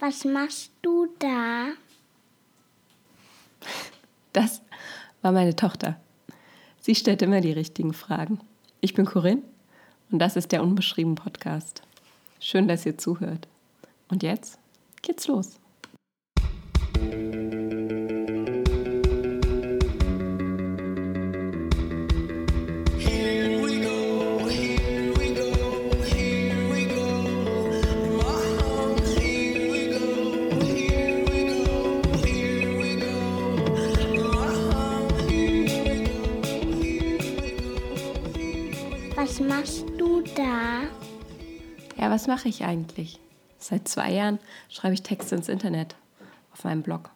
Was machst du da? Das war meine Tochter. Sie stellt immer die richtigen Fragen. Ich bin Corinne und das ist der Unbeschrieben Podcast. Schön, dass ihr zuhört. Und jetzt geht's los. Was machst du da? Ja, was mache ich eigentlich? Seit zwei Jahren schreibe ich Texte ins Internet auf meinem Blog.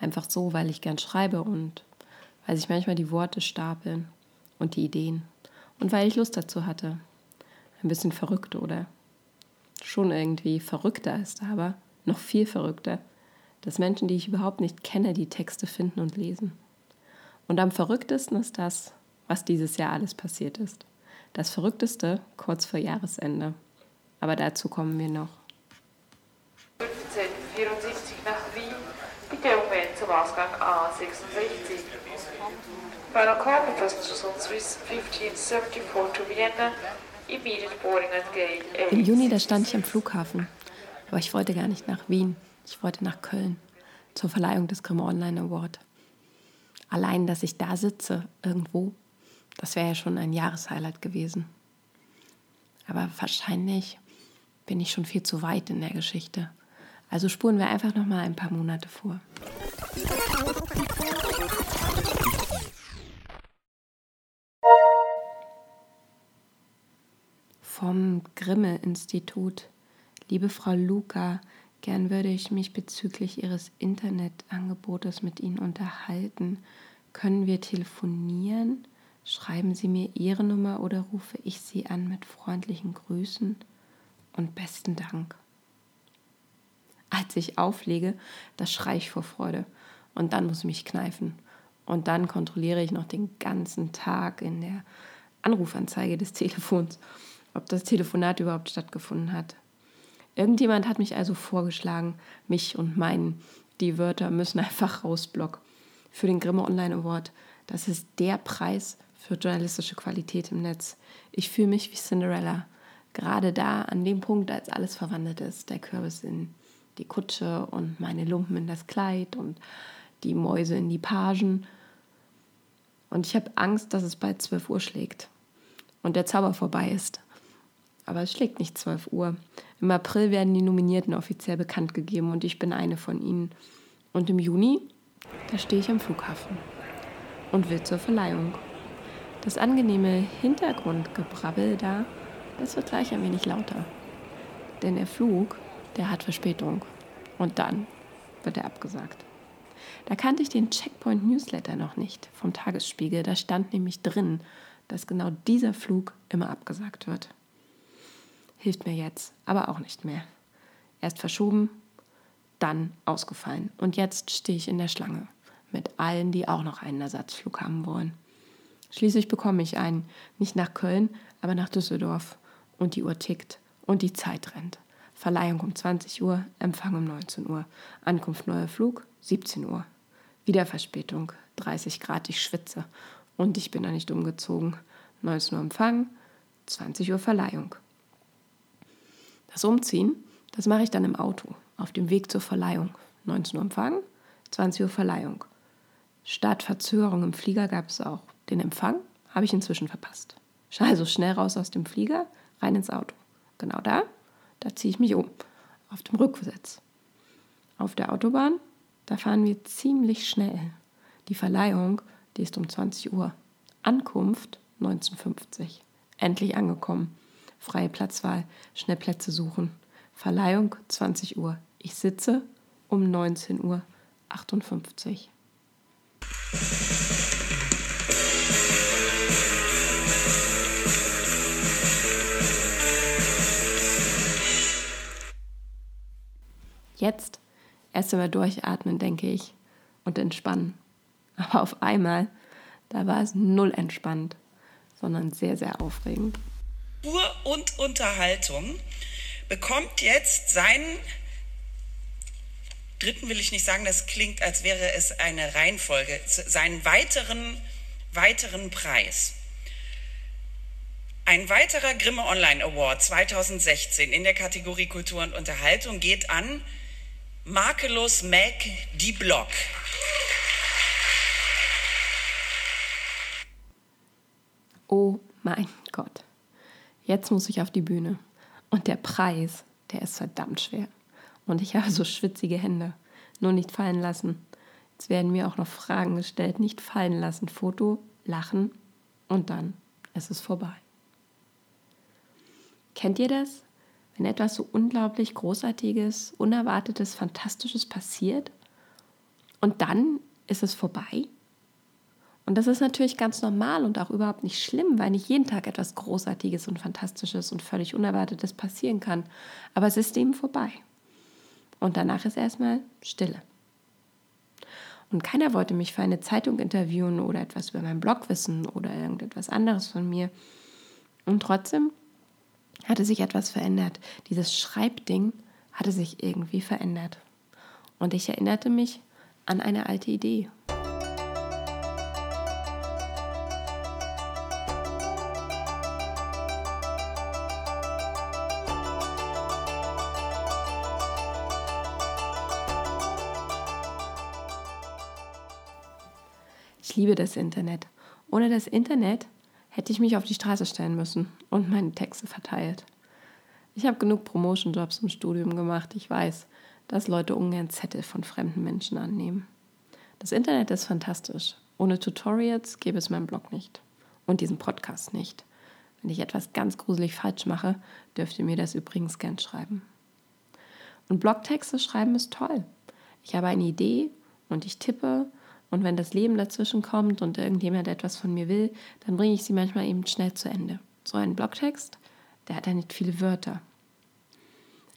Einfach so, weil ich gern schreibe und weil sich manchmal die Worte stapeln und die Ideen und weil ich Lust dazu hatte. Ein bisschen verrückt, oder? Schon irgendwie verrückter ist aber noch viel verrückter, dass Menschen, die ich überhaupt nicht kenne, die Texte finden und lesen. Und am verrücktesten ist das, was dieses Jahr alles passiert ist. Das Verrückteste kurz vor Jahresende. Aber dazu kommen wir noch. 1574 nach Wien, bitte umwenden zum Ausgang A66. Final call passengers on Swiss 1574 to Vienna, immediate boarding at gate. Im Juni, da stand ich am Flughafen. Aber ich wollte gar nicht nach Wien. Ich wollte nach Köln zur Verleihung des Grimme Online Award. Allein, dass ich da sitze, irgendwo, das wäre ja schon ein Jahreshighlight gewesen. Aber wahrscheinlich bin ich schon viel zu weit in der Geschichte. Also spuren wir einfach noch mal ein paar Monate vor. Vom Grimme-Institut. Liebe Frau Luca, gern würde ich mich bezüglich Ihres Internetangebotes mit Ihnen unterhalten. Können wir telefonieren? Schreiben Sie mir Ihre Nummer oder rufe ich Sie an mit freundlichen Grüßen und besten Dank. Als ich auflege, da schreie ich vor Freude und dann muss ich mich kneifen. Und dann kontrolliere ich noch den ganzen Tag in der Anrufanzeige des Telefons, ob das Telefonat überhaupt stattgefunden hat. Irgendjemand hat mich also vorgeschlagen, mich und meinen, die Wörter müssen einfach raus. Für den Grimme Online Award. Das ist der Preis für journalistische Qualität im Netz. Ich fühle mich wie Cinderella. Gerade da, an dem Punkt, als alles verwandelt ist. Der Kürbis in die Kutsche und meine Lumpen in das Kleid und die Mäuse in die Pagen. Und ich habe Angst, dass es bald 12 Uhr schlägt und der Zauber vorbei ist. Aber es schlägt nicht 12 Uhr. Im April werden die Nominierten offiziell bekannt gegeben und ich bin eine von ihnen. Und im Juni, da stehe ich am Flughafen und will zur Verleihung. Das angenehme Hintergrundgebrabbel da, das wird gleich ein wenig lauter. Denn der Flug, der hat Verspätung. Und dann wird er abgesagt. Da kannte ich den Checkpoint Newsletter noch nicht vom Tagesspiegel. Da stand nämlich drin, dass genau dieser Flug immer abgesagt wird. Hilft mir jetzt, aber auch nicht mehr. Erst verschoben, dann ausgefallen. Und jetzt stehe ich in der Schlange mit allen, die auch noch einen Ersatzflug haben wollen. Schließlich bekomme ich einen, nicht nach Köln, aber nach Düsseldorf. Und die Uhr tickt und die Zeit rennt. Verleihung um 20 Uhr, Empfang um 19 Uhr. Ankunft neuer Flug, 17 Uhr. Wieder Verspätung, 30 Grad, ich schwitze. Und ich bin da nicht umgezogen. 19 Uhr Empfang, 20 Uhr Verleihung. Das Umziehen, das mache ich dann im Auto, auf dem Weg zur Verleihung. 19 Uhr Empfang, 20 Uhr Verleihung. Statt Verzögerung im Flieger gab es auch. Den Empfang habe ich inzwischen verpasst. Also schnell raus aus dem Flieger, rein ins Auto. Genau da, da ziehe ich mich um, auf dem Rücksitz. Auf der Autobahn, da fahren wir ziemlich schnell. Die Verleihung, die ist um 20 Uhr. Ankunft 1950. Endlich angekommen. Freie Platzwahl, schnell Plätze suchen. Verleihung 20 Uhr. Ich sitze um 19 Uhr 58. Jetzt erst einmal durchatmen, denke ich, und entspannen. Aber auf einmal, da war es null entspannt, sondern sehr, sehr aufregend. Kultur und Unterhaltung bekommt jetzt seinen dritten will ich nicht sagen, das klingt, als wäre es eine Reihenfolge, seinen weiteren, weiteren Preis. Ein weiterer Grimme Online Award 2016 in der Kategorie Kultur und Unterhaltung geht an Makellos Mac Die Block. Oh mein Gott. Jetzt muss ich auf die Bühne. Und der Preis, der ist verdammt schwer. Und ich habe so schwitzige Hände. Nur nicht fallen lassen. Jetzt werden mir auch noch Fragen gestellt. Nicht fallen lassen. Foto, lachen und dann ist es vorbei. Kennt ihr das? Wenn etwas so unglaublich Großartiges, Unerwartetes, Fantastisches passiert und dann ist es vorbei? Und das ist natürlich ganz normal und auch überhaupt nicht schlimm, weil nicht jeden Tag etwas Großartiges und Fantastisches und völlig Unerwartetes passieren kann. Aber es ist eben vorbei. Und danach ist erstmal Stille. Und keiner wollte mich für eine Zeitung interviewen oder etwas über meinen Blog wissen oder irgendetwas anderes von mir. Und trotzdem hatte sich etwas verändert. Dieses Schreibding hatte sich irgendwie verändert. Und ich erinnerte mich an eine alte Idee. Ich liebe das Internet. Ohne das Internet hätte ich mich auf die Straße stellen müssen und meine Texte verteilt. Ich habe genug Promotion-Jobs im Studium gemacht. Ich weiß, dass Leute ungern Zettel von fremden Menschen annehmen. Das Internet ist fantastisch. Ohne Tutorials gäbe es meinen Blog nicht. Und diesen Podcast nicht. Wenn ich etwas ganz gruselig falsch mache, dürft ihr mir das übrigens gern schreiben. Und Blogtexte schreiben ist toll. Ich habe eine Idee und ich tippe und wenn das Leben dazwischen kommt und irgendjemand etwas von mir will, dann bringe ich sie manchmal eben schnell zu Ende. So ein Blogtext, der hat ja nicht viele Wörter.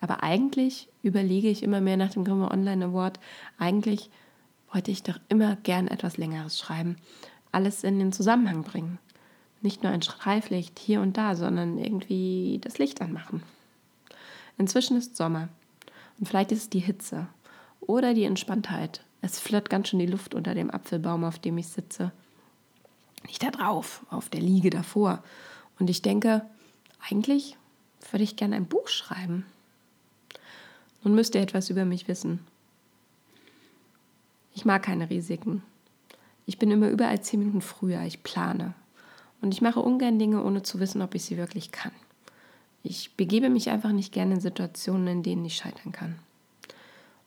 Aber eigentlich überlege ich immer mehr nach dem Grimme Online Award, eigentlich wollte ich doch immer gern etwas Längeres schreiben, alles in den Zusammenhang bringen. Nicht nur ein Streiflicht hier und da, sondern irgendwie das Licht anmachen. Inzwischen ist Sommer und vielleicht ist es die Hitze oder die Entspanntheit es flirrt ganz schön die Luft unter dem Apfelbaum, auf dem ich sitze. Nicht da drauf, auf der Liege davor. Und ich denke, eigentlich würde ich gerne ein Buch schreiben. Nun müsst ihr etwas über mich wissen. Ich mag keine Risiken. Ich bin immer überall zehn Minuten früher. Ich plane. Und ich mache ungern Dinge, ohne zu wissen, ob ich sie wirklich kann. Ich begebe mich einfach nicht gerne in Situationen, in denen ich scheitern kann.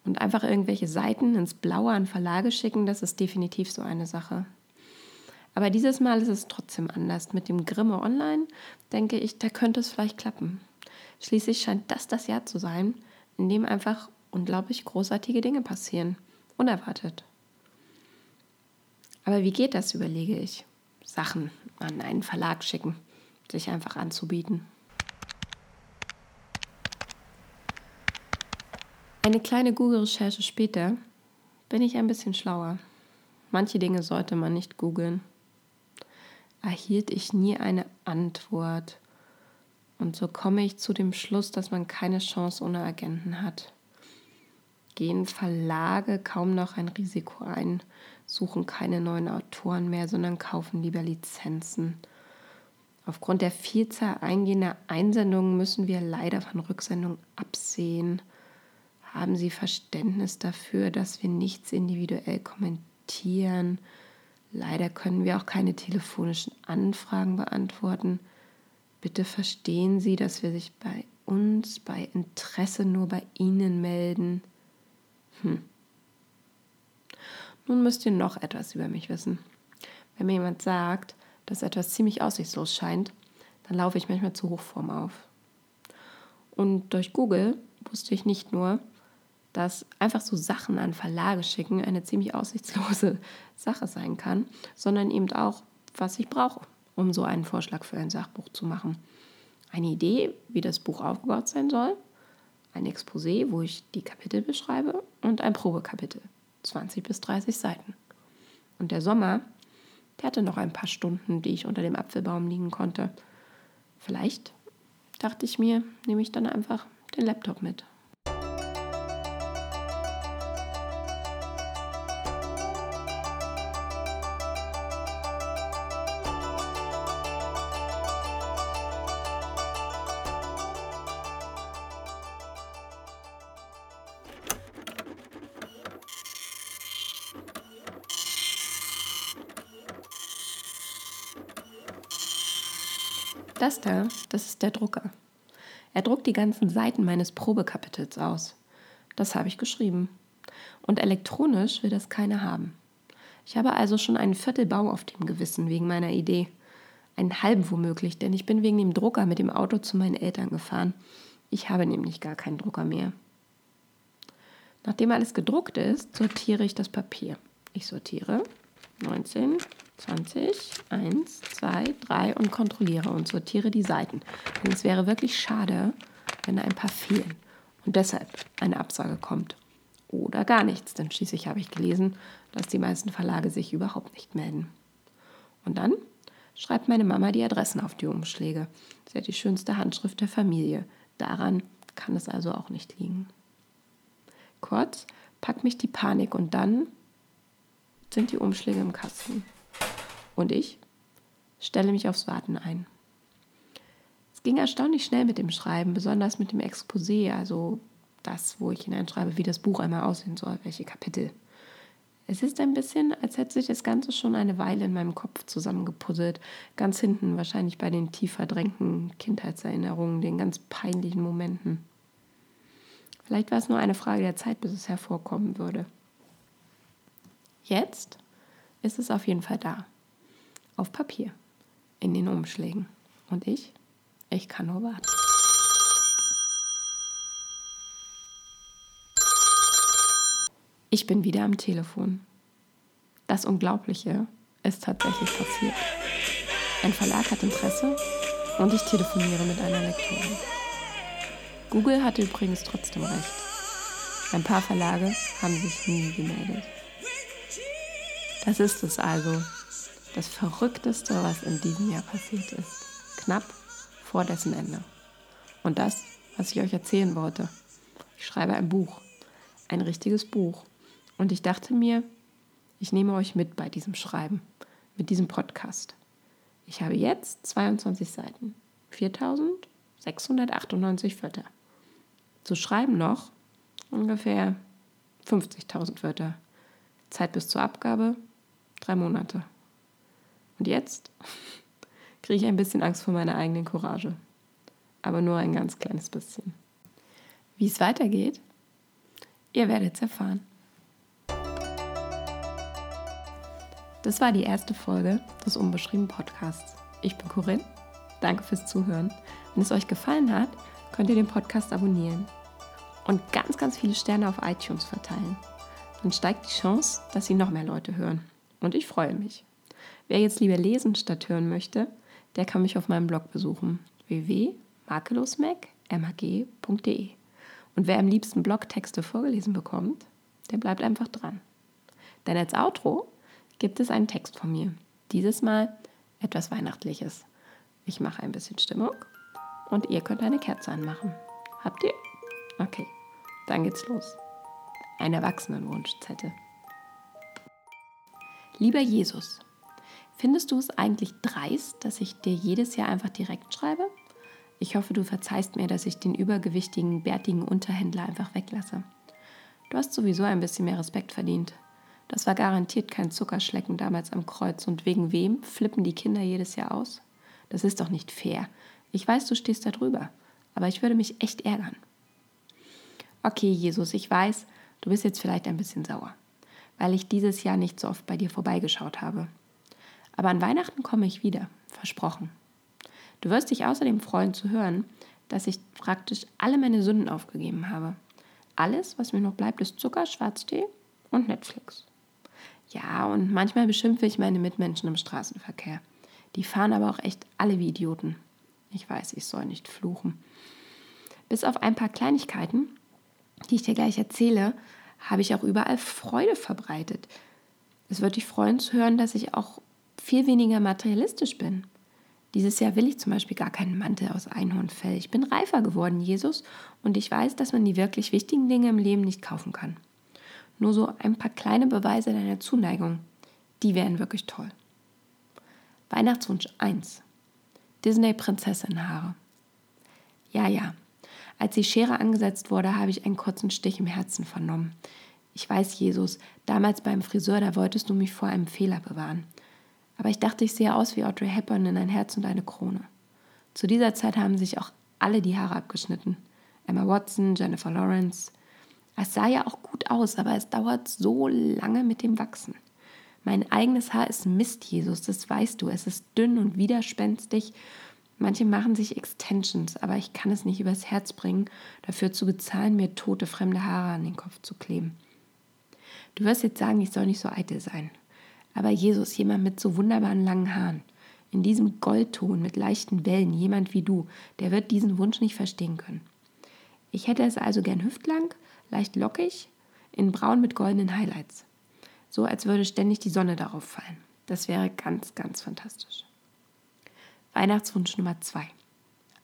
Und einfach irgendwelche Seiten ins Blaue an Verlage schicken, das ist definitiv so eine Sache. Aber dieses Mal ist es trotzdem anders. Mit dem Grimme Online denke ich, da könnte es vielleicht klappen. Schließlich scheint das das Jahr zu sein, in dem einfach unglaublich großartige Dinge passieren. Unerwartet. Aber wie geht das, überlege ich. Sachen an einen Verlag schicken, sich einfach anzubieten. Eine kleine Google-Recherche später bin ich ein bisschen schlauer. Manche Dinge sollte man nicht googeln. Erhielt ich nie eine Antwort. Und so komme ich zu dem Schluss, dass man keine Chance ohne Agenten hat. Gehen Verlage kaum noch ein Risiko ein, suchen keine neuen Autoren mehr, sondern kaufen lieber Lizenzen. Aufgrund der Vielzahl eingehender Einsendungen müssen wir leider von Rücksendungen absehen. Haben Sie Verständnis dafür, dass wir nichts individuell kommentieren? Leider können wir auch keine telefonischen Anfragen beantworten. Bitte verstehen Sie, dass wir sich bei uns bei Interesse nur bei Ihnen melden. Hm. Nun müsst ihr noch etwas über mich wissen. Wenn mir jemand sagt, dass etwas ziemlich aussichtslos scheint, dann laufe ich manchmal zu Hochform auf. Und durch Google wusste ich nicht nur, dass einfach so Sachen an Verlage schicken eine ziemlich aussichtslose Sache sein kann, sondern eben auch, was ich brauche, um so einen Vorschlag für ein Sachbuch zu machen. Eine Idee, wie das Buch aufgebaut sein soll, ein Exposé, wo ich die Kapitel beschreibe und ein Probekapitel, 20 bis 30 Seiten. Und der Sommer, der hatte noch ein paar Stunden, die ich unter dem Apfelbaum liegen konnte. Vielleicht, dachte ich mir, nehme ich dann einfach den Laptop mit. Das da, das ist der Drucker. Er druckt die ganzen Seiten meines Probekapitels aus. Das habe ich geschrieben. Und elektronisch will das keiner haben. Ich habe also schon einen Viertelbau auf dem Gewissen wegen meiner Idee. Einen halben womöglich, denn ich bin wegen dem Drucker mit dem Auto zu meinen Eltern gefahren. Ich habe nämlich gar keinen Drucker mehr. Nachdem alles gedruckt ist, sortiere ich das Papier. Ich sortiere 19, 20, 1, 2, 3 und kontrolliere und sortiere die Seiten. Denn es wäre wirklich schade, wenn da ein paar fehlen und deshalb eine Absage kommt. Oder gar nichts, denn schließlich habe ich gelesen, dass die meisten Verlage sich überhaupt nicht melden. Und dann schreibt meine Mama die Adressen auf die Umschläge. Sie hat die schönste Handschrift der Familie. Daran kann es also auch nicht liegen. Kurz packt mich die Panik und dann sind die Umschläge im Kasten. Und ich stelle mich aufs Warten ein. Es ging erstaunlich schnell mit dem Schreiben, besonders mit dem Exposé, also das, wo ich hineinschreibe, wie das Buch einmal aussehen soll, welche Kapitel. Es ist ein bisschen, als hätte sich das Ganze schon eine Weile in meinem Kopf zusammengepuzzelt. Ganz hinten, wahrscheinlich bei den tief verdrängten Kindheitserinnerungen, den ganz peinlichen Momenten. Vielleicht war es nur eine Frage der Zeit, bis es hervorkommen würde. Jetzt ist es auf jeden Fall da. Auf Papier. In den Umschlägen. Und ich? Ich kann nur warten. Ich bin wieder am Telefon. Das Unglaubliche ist tatsächlich passiert. Ein Verlag hat Interesse und ich telefoniere mit einer Lektorin. Google hatte übrigens trotzdem recht. Ein paar Verlage haben sich nie gemeldet. Das ist es also. Das Verrückteste, was in diesem Jahr passiert ist. Knapp vor dessen Ende. Und das, was ich euch erzählen wollte. Ich schreibe ein Buch. Ein richtiges Buch. Und ich dachte mir, ich nehme euch mit bei diesem Schreiben, mit diesem Podcast. Ich habe jetzt 22 Seiten, 4698 Wörter. Zu schreiben noch ungefähr 50.000 Wörter. Zeit bis zur Abgabe Drei Monate. Und jetzt kriege ich ein bisschen Angst vor meiner eigenen Courage. Aber nur ein ganz kleines bisschen. Wie es weitergeht, ihr werdet es erfahren. Das war die erste Folge des Unbeschrieben Podcasts. Ich bin Corinne. Danke fürs Zuhören. Wenn es euch gefallen hat, könnt ihr den Podcast abonnieren und ganz, ganz viele Sterne auf iTunes verteilen. Dann steigt die Chance, dass sie noch mehr Leute hören. Und ich freue mich. Wer jetzt lieber lesen statt hören möchte, der kann mich auf meinem Blog besuchen www.makellosmag.mag.de. Und wer am liebsten Blogtexte vorgelesen bekommt, der bleibt einfach dran. Denn als Outro gibt es einen Text von mir. Dieses Mal etwas Weihnachtliches. Ich mache ein bisschen Stimmung und ihr könnt eine Kerze anmachen. Habt ihr? Okay, dann geht's los. Ein Erwachsenenwunschzettel. Lieber Jesus, findest du es eigentlich dreist, dass ich dir jedes Jahr einfach direkt schreibe? Ich hoffe, du verzeihst mir, dass ich den übergewichtigen, bärtigen Unterhändler einfach weglasse. Du hast sowieso ein bisschen mehr Respekt verdient. Das war garantiert kein Zuckerschlecken damals am Kreuz. Und wegen wem flippen die Kinder jedes Jahr aus? Das ist doch nicht fair. Ich weiß, du stehst da drüber, aber ich würde mich echt ärgern. Okay, Jesus, ich weiß, du bist jetzt vielleicht ein bisschen sauer weil ich dieses Jahr nicht so oft bei dir vorbeigeschaut habe. Aber an Weihnachten komme ich wieder, versprochen. Du wirst dich außerdem freuen zu hören, dass ich praktisch alle meine Sünden aufgegeben habe. Alles, was mir noch bleibt, ist Zucker, Schwarztee und Netflix. Ja, und manchmal beschimpfe ich meine Mitmenschen im Straßenverkehr. Die fahren aber auch echt alle wie Idioten. Ich weiß, ich soll nicht fluchen. Bis auf ein paar Kleinigkeiten, die ich dir gleich erzähle, habe ich auch überall Freude verbreitet. Es würde dich freuen zu hören, dass ich auch viel weniger materialistisch bin. Dieses Jahr will ich zum Beispiel gar keinen Mantel aus Einhornfell. Ich bin reifer geworden, Jesus, und ich weiß, dass man die wirklich wichtigen Dinge im Leben nicht kaufen kann. Nur so ein paar kleine Beweise deiner Zuneigung, die wären wirklich toll. Weihnachtswunsch 1. Disney-Prinzessin-Haare. Ja, ja, als die Schere angesetzt wurde, habe ich einen kurzen Stich im Herzen vernommen. Ich weiß, Jesus, damals beim Friseur, da wolltest du mich vor einem Fehler bewahren. Aber ich dachte, ich sehe aus wie Audrey Hepburn in ein Herz und eine Krone. Zu dieser Zeit haben sich auch alle die Haare abgeschnitten. Emma Watson, Jennifer Lawrence. Es sah ja auch gut aus, aber es dauert so lange mit dem Wachsen. Mein eigenes Haar ist Mist, Jesus, das weißt du. Es ist dünn und widerspenstig. Manche machen sich Extensions, aber ich kann es nicht übers Herz bringen, dafür zu bezahlen, mir tote fremde Haare an den Kopf zu kleben. Du wirst jetzt sagen, ich soll nicht so eitel sein. Aber Jesus, jemand mit so wunderbaren langen Haaren, in diesem Goldton mit leichten Wellen, jemand wie du, der wird diesen Wunsch nicht verstehen können. Ich hätte es also gern hüftlang, leicht lockig, in braun mit goldenen Highlights. So als würde ständig die Sonne darauf fallen. Das wäre ganz, ganz fantastisch. Weihnachtswunsch Nummer zwei.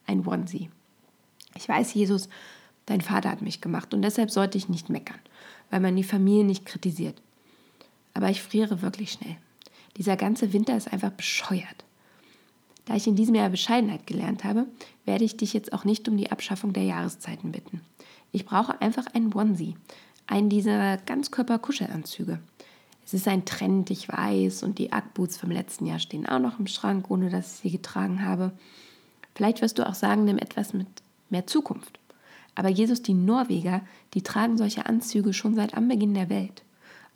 Ein Onesie. Ich weiß, Jesus, dein Vater hat mich gemacht und deshalb sollte ich nicht meckern, weil man die Familie nicht kritisiert. Aber ich friere wirklich schnell. Dieser ganze Winter ist einfach bescheuert. Da ich in diesem Jahr Bescheidenheit gelernt habe, werde ich dich jetzt auch nicht um die Abschaffung der Jahreszeiten bitten. Ich brauche einfach einen Onesie, einen dieser Ganzkörper-Kuschelanzüge. Es ist ein Trend, ich weiß, und die Ackboots vom letzten Jahr stehen auch noch im Schrank, ohne dass ich sie getragen habe. Vielleicht wirst du auch sagen, nimm etwas mit mehr Zukunft. Aber Jesus, die Norweger, die tragen solche Anzüge schon seit Anbeginn der Welt.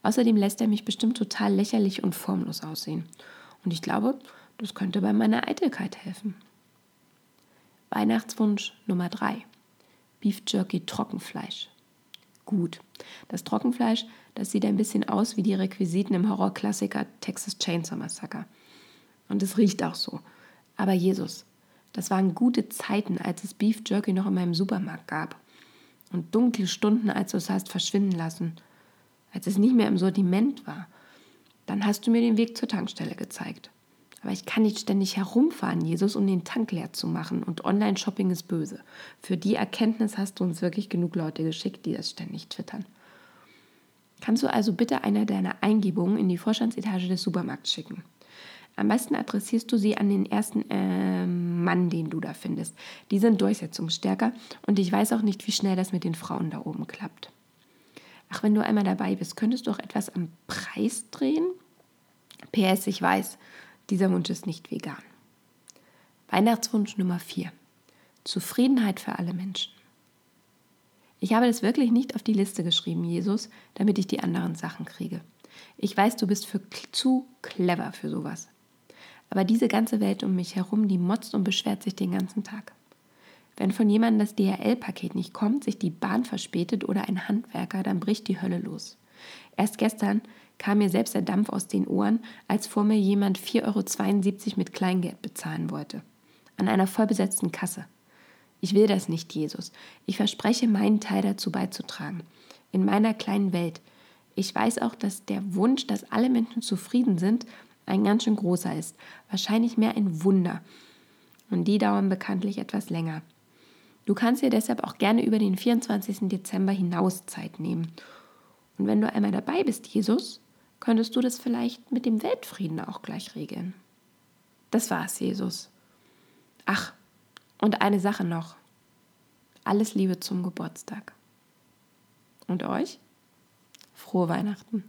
Außerdem lässt er mich bestimmt total lächerlich und formlos aussehen. Und ich glaube, das könnte bei meiner Eitelkeit helfen. Weihnachtswunsch Nummer 3. Beef Jerky Trockenfleisch. Gut, das Trockenfleisch, das sieht ein bisschen aus wie die Requisiten im Horrorklassiker Texas Chainsaw Massacre. Und es riecht auch so. Aber Jesus, das waren gute Zeiten, als es Beef Jerky noch in meinem Supermarkt gab. Und dunkle Stunden, als du es hast verschwinden lassen. Als es nicht mehr im Sortiment war. Dann hast du mir den Weg zur Tankstelle gezeigt. Aber ich kann nicht ständig herumfahren, Jesus, um den Tank leer zu machen. Und Online-Shopping ist böse. Für die Erkenntnis hast du uns wirklich genug Leute geschickt, die das ständig twittern. Kannst du also bitte einer deiner Eingebungen in die Vorstandsetage des Supermarkts schicken? Am besten adressierst du sie an den ersten äh, Mann, den du da findest. Die sind durchsetzungsstärker und ich weiß auch nicht, wie schnell das mit den Frauen da oben klappt. Ach, wenn du einmal dabei bist, könntest du auch etwas am Preis drehen? PS, ich weiß, dieser Wunsch ist nicht vegan. Weihnachtswunsch Nummer 4. Zufriedenheit für alle Menschen. Ich habe das wirklich nicht auf die Liste geschrieben, Jesus, damit ich die anderen Sachen kriege. Ich weiß, du bist für zu clever für sowas. Aber diese ganze Welt um mich herum, die motzt und beschwert sich den ganzen Tag. Wenn von jemandem das DHL-Paket nicht kommt, sich die Bahn verspätet oder ein Handwerker, dann bricht die Hölle los. Erst gestern kam mir selbst der Dampf aus den Ohren, als vor mir jemand 4,72 Euro mit Kleingeld bezahlen wollte. An einer vollbesetzten Kasse. Ich will das nicht, Jesus. Ich verspreche, meinen Teil dazu beizutragen. In meiner kleinen Welt. Ich weiß auch, dass der Wunsch, dass alle Menschen zufrieden sind, ein ganz schön großer ist. Wahrscheinlich mehr ein Wunder. Und die dauern bekanntlich etwas länger. Du kannst dir deshalb auch gerne über den 24. Dezember hinaus Zeit nehmen. Und wenn du einmal dabei bist, Jesus, könntest du das vielleicht mit dem Weltfrieden auch gleich regeln. Das war's, Jesus. Ach, und eine Sache noch. Alles Liebe zum Geburtstag. Und euch? Frohe Weihnachten.